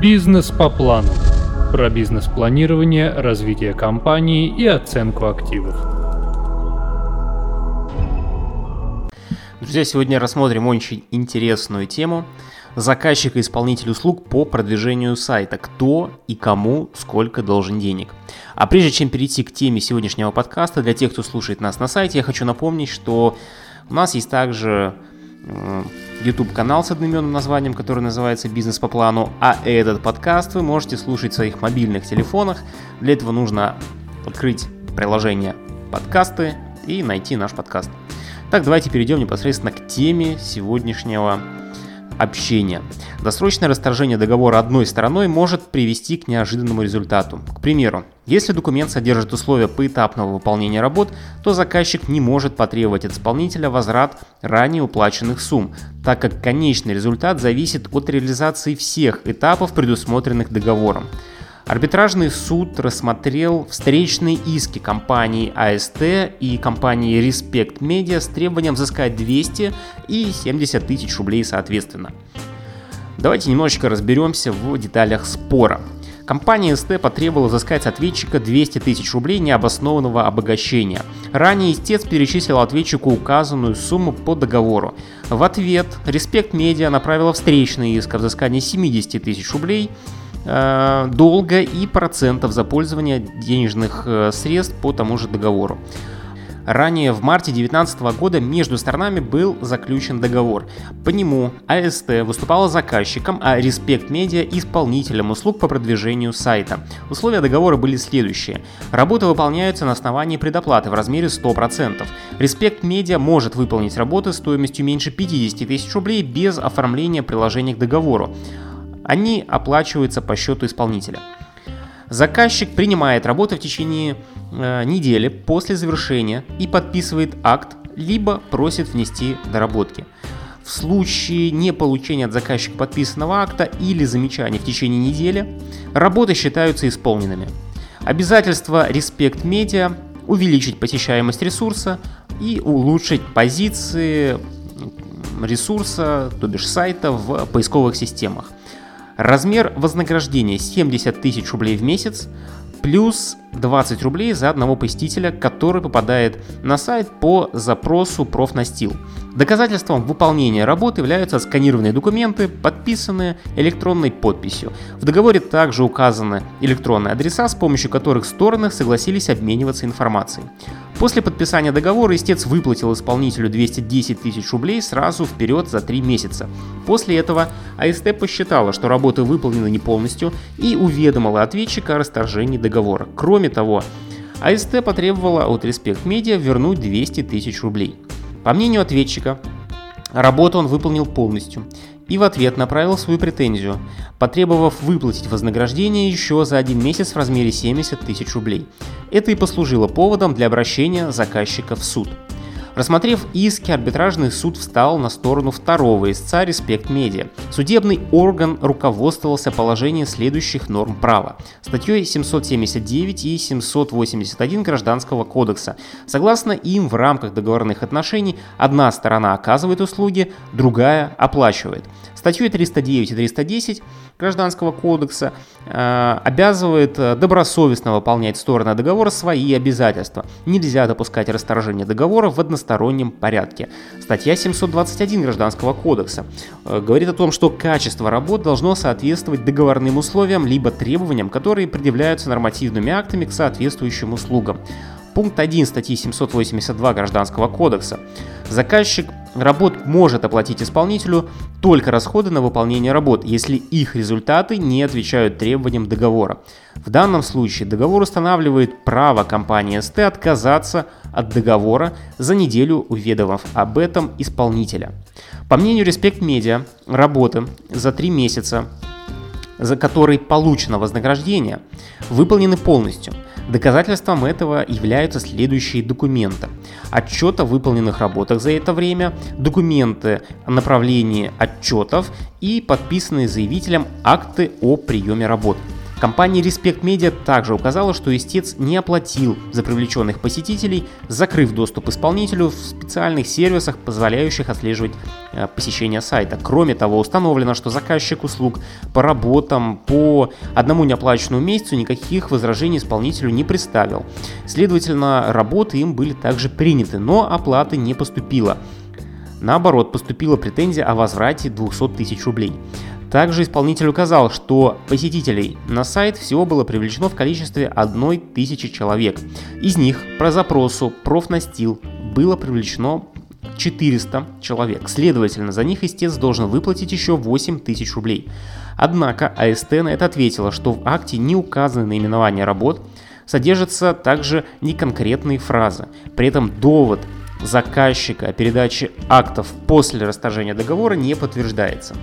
Бизнес по плану. Про бизнес-планирование, развитие компании и оценку активов. Друзья, сегодня рассмотрим очень интересную тему. Заказчик и исполнитель услуг по продвижению сайта. Кто и кому сколько должен денег. А прежде чем перейти к теме сегодняшнего подкаста, для тех, кто слушает нас на сайте, я хочу напомнить, что у нас есть также YouTube канал с одноименным названием, который называется «Бизнес по плану», а этот подкаст вы можете слушать в своих мобильных телефонах. Для этого нужно открыть приложение «Подкасты» и найти наш подкаст. Так, давайте перейдем непосредственно к теме сегодняшнего общения. Досрочное расторжение договора одной стороной может привести к неожиданному результату. К примеру, если документ содержит условия поэтапного выполнения работ, то заказчик не может потребовать от исполнителя возврат ранее уплаченных сумм, так как конечный результат зависит от реализации всех этапов, предусмотренных договором. Арбитражный суд рассмотрел встречные иски компании АСТ и компании Respect Media с требованием взыскать 200 и 70 тысяч рублей соответственно. Давайте немножечко разберемся в деталях спора. Компания СТ потребовала взыскать с ответчика 200 тысяч рублей необоснованного обогащения. Ранее истец перечислил ответчику указанную сумму по договору. В ответ Respect Media направила встречный иск о взыскании 70 тысяч рублей долга и процентов за пользование денежных э, средств по тому же договору. Ранее в марте 2019 года между сторонами был заключен договор. По нему АСТ выступала заказчиком, а Respect Media исполнителем услуг по продвижению сайта. Условия договора были следующие. Работы выполняются на основании предоплаты в размере 100%. Respect Media может выполнить работы стоимостью меньше 50 тысяч рублей без оформления приложения к договору. Они оплачиваются по счету исполнителя. Заказчик принимает работу в течение э, недели после завершения и подписывает акт, либо просит внести доработки. В случае не получения от заказчика подписанного акта или замечаний в течение недели, работы считаются исполненными. Обязательство Respect Media увеличить посещаемость ресурса и улучшить позиции ресурса, то бишь сайта в поисковых системах. Размер вознаграждения 70 тысяч рублей в месяц плюс 20 рублей за одного посетителя, который попадает на сайт по запросу профнастил. Доказательством выполнения работы являются сканированные документы, подписанные электронной подписью. В договоре также указаны электронные адреса, с помощью которых стороны согласились обмениваться информацией. После подписания договора истец выплатил исполнителю 210 тысяч рублей сразу вперед за 3 месяца. После этого АСТ посчитала, что работы выполнены не полностью и уведомила ответчика о расторжении договора. Кроме Кроме того, АСТ потребовала от Respect Media вернуть 200 тысяч рублей. По мнению ответчика, работу он выполнил полностью и в ответ направил свою претензию, потребовав выплатить вознаграждение еще за один месяц в размере 70 тысяч рублей. Это и послужило поводом для обращения заказчика в суд. Рассмотрев иски, арбитражный суд встал на сторону второго истца Респект Медиа. Судебный орган руководствовался положением следующих норм права. Статьей 779 и 781 Гражданского кодекса. Согласно им, в рамках договорных отношений одна сторона оказывает услуги, другая оплачивает. Статьей 309 и 310 Гражданского кодекса э, обязывает э, добросовестно выполнять стороны договора свои обязательства. Нельзя допускать расторжение договора в одностороннем порядке. Статья 721 Гражданского кодекса э, говорит о том, что качество работ должно соответствовать договорным условиям либо требованиям, которые предъявляются нормативными актами к соответствующим услугам. Пункт 1 статьи 782 Гражданского кодекса. Заказчик работ может оплатить исполнителю только расходы на выполнение работ, если их результаты не отвечают требованиям договора. В данном случае договор устанавливает право компании СТ отказаться от договора за неделю уведомив об этом исполнителя. По мнению Respect Media, работы за три месяца, за которые получено вознаграждение, выполнены полностью – Доказательством этого являются следующие документы. Отчет о выполненных работах за это время, документы о направлении отчетов и подписанные заявителем акты о приеме работ. Компания Respect Media также указала, что истец не оплатил за привлеченных посетителей, закрыв доступ исполнителю в специальных сервисах, позволяющих отслеживать э, посещение сайта. Кроме того, установлено, что заказчик услуг по работам по одному неоплаченному месяцу никаких возражений исполнителю не представил. Следовательно, работы им были также приняты, но оплаты не поступило. Наоборот, поступила претензия о возврате 200 тысяч рублей. Также исполнитель указал, что посетителей на сайт всего было привлечено в количестве 1000 человек. Из них по запросу профнастил было привлечено 400 человек. Следовательно, за них истец должен выплатить еще 8 тысяч рублей. Однако АСТ на это ответила, что в акте не указаны наименования работ, содержатся также неконкретные фразы. При этом довод заказчика о передаче актов после расторжения договора не подтверждается.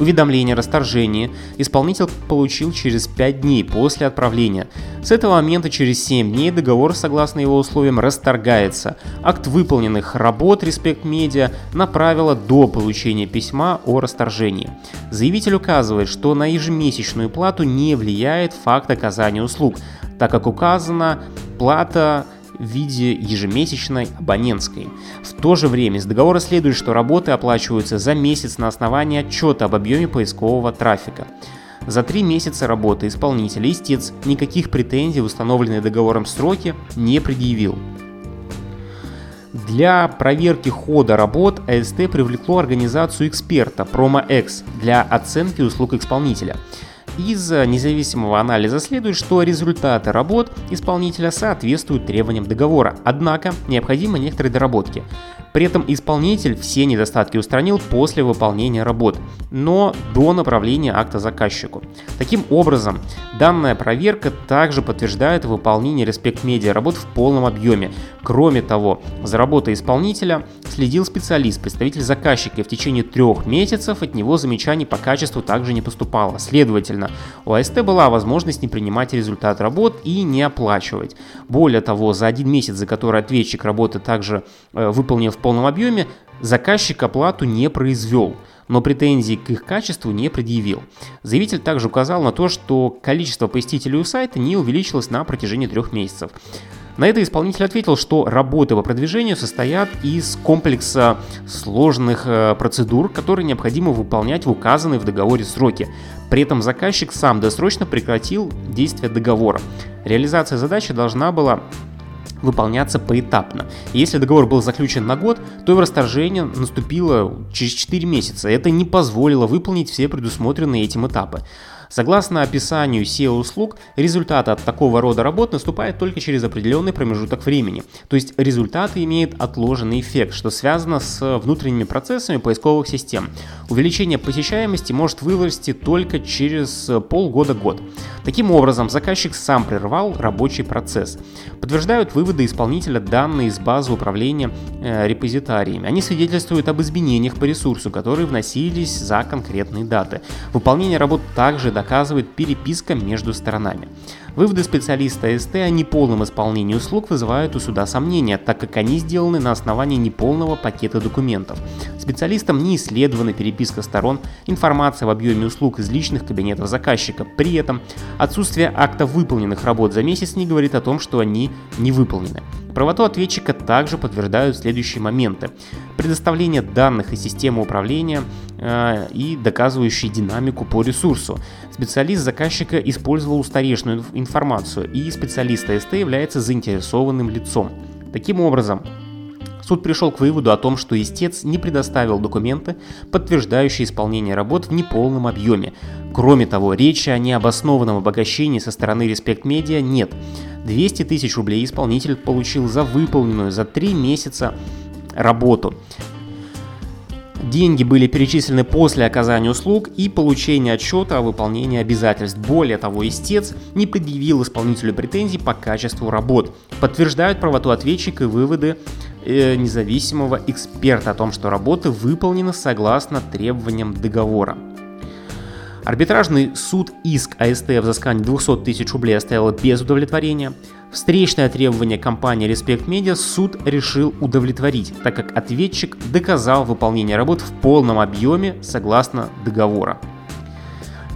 Уведомление о расторжении исполнитель получил через 5 дней после отправления. С этого момента через 7 дней договор, согласно его условиям, расторгается. Акт выполненных работ Respect Media направила до получения письма о расторжении. Заявитель указывает, что на ежемесячную плату не влияет факт оказания услуг, так как указана плата в виде ежемесячной абонентской. В то же время из договора следует, что работы оплачиваются за месяц на основании отчета об объеме поискового трафика. За три месяца работы исполнитель истец никаких претензий в установленные договором сроки не предъявил. Для проверки хода работ АСТ привлекло организацию эксперта PromoX для оценки услуг исполнителя – из независимого анализа следует, что результаты работ исполнителя соответствуют требованиям договора, однако необходимы некоторые доработки. При этом исполнитель все недостатки устранил после выполнения работ, но до направления акта заказчику. Таким образом, данная проверка также подтверждает выполнение Respect Media работ в полном объеме. Кроме того, за работой исполнителя следил специалист, представитель заказчика, и в течение трех месяцев от него замечаний по качеству также не поступало. Следовательно, у АСТ была возможность не принимать результат работ и не оплачивать. Более того, за один месяц, за который ответчик работы также э, выполнил в полном объеме, заказчик оплату не произвел но претензий к их качеству не предъявил. Заявитель также указал на то, что количество посетителей у сайта не увеличилось на протяжении трех месяцев. На это исполнитель ответил, что работы по продвижению состоят из комплекса сложных э, процедур, которые необходимо выполнять в указанные в договоре сроки. При этом заказчик сам досрочно прекратил действие договора. Реализация задачи должна была выполняться поэтапно. Если договор был заключен на год, то его расторжение наступило через 4 месяца. Это не позволило выполнить все предусмотренные этим этапы. Согласно описанию SEO-услуг, результаты от такого рода работ наступают только через определенный промежуток времени. То есть результаты имеют отложенный эффект, что связано с внутренними процессами поисковых систем. Увеличение посещаемости может вырасти только через полгода-год. Таким образом, заказчик сам прервал рабочий процесс. Подтверждают выводы исполнителя данные из базы управления э, репозитариями. Они свидетельствуют об изменениях по ресурсу, которые вносились за конкретные даты. Выполнение работ также доказывает переписка между сторонами. Выводы специалиста СТ о неполном исполнении услуг вызывают у суда сомнения, так как они сделаны на основании неполного пакета документов. Специалистам не исследована переписка сторон, информация об объеме услуг из личных кабинетов заказчика. При этом отсутствие акта выполненных работ за месяц не говорит о том, что они не выполнены. Правоту ответчика также подтверждают следующие моменты. Предоставление данных из системы управления э, и доказывающие динамику по ресурсу. Специалист заказчика использовал устаревшую информацию, и специалист АСТ является заинтересованным лицом. Таким образом, Суд пришел к выводу о том, что истец не предоставил документы, подтверждающие исполнение работ в неполном объеме. Кроме того, речи о необоснованном обогащении со стороны Respect Media нет. 200 тысяч рублей исполнитель получил за выполненную за 3 месяца работу. Деньги были перечислены после оказания услуг и получения отчета о выполнении обязательств. Более того, истец не предъявил исполнителю претензий по качеству работ. Подтверждают правоту ответчика и выводы э, независимого эксперта о том, что работы выполнены согласно требованиям договора. Арбитражный суд иск АСТ о взыскании 200 тысяч рублей оставил без удовлетворения. Встречное требование компании Respect Media суд решил удовлетворить, так как ответчик доказал выполнение работ в полном объеме согласно договора.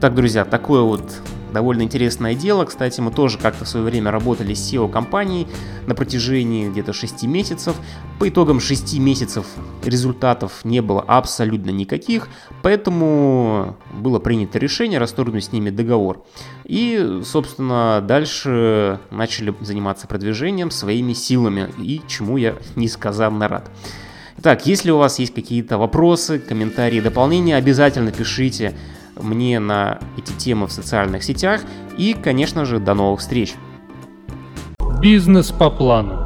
Так, друзья, такое вот довольно интересное дело. Кстати, мы тоже как-то в свое время работали с SEO-компанией на протяжении где-то 6 месяцев. По итогам 6 месяцев результатов не было абсолютно никаких, поэтому было принято решение расторгнуть с ними договор. И, собственно, дальше начали заниматься продвижением своими силами, и чему я несказанно рад. Так, если у вас есть какие-то вопросы, комментарии, дополнения, обязательно пишите мне на эти темы в социальных сетях. И, конечно же, до новых встреч. Бизнес по плану.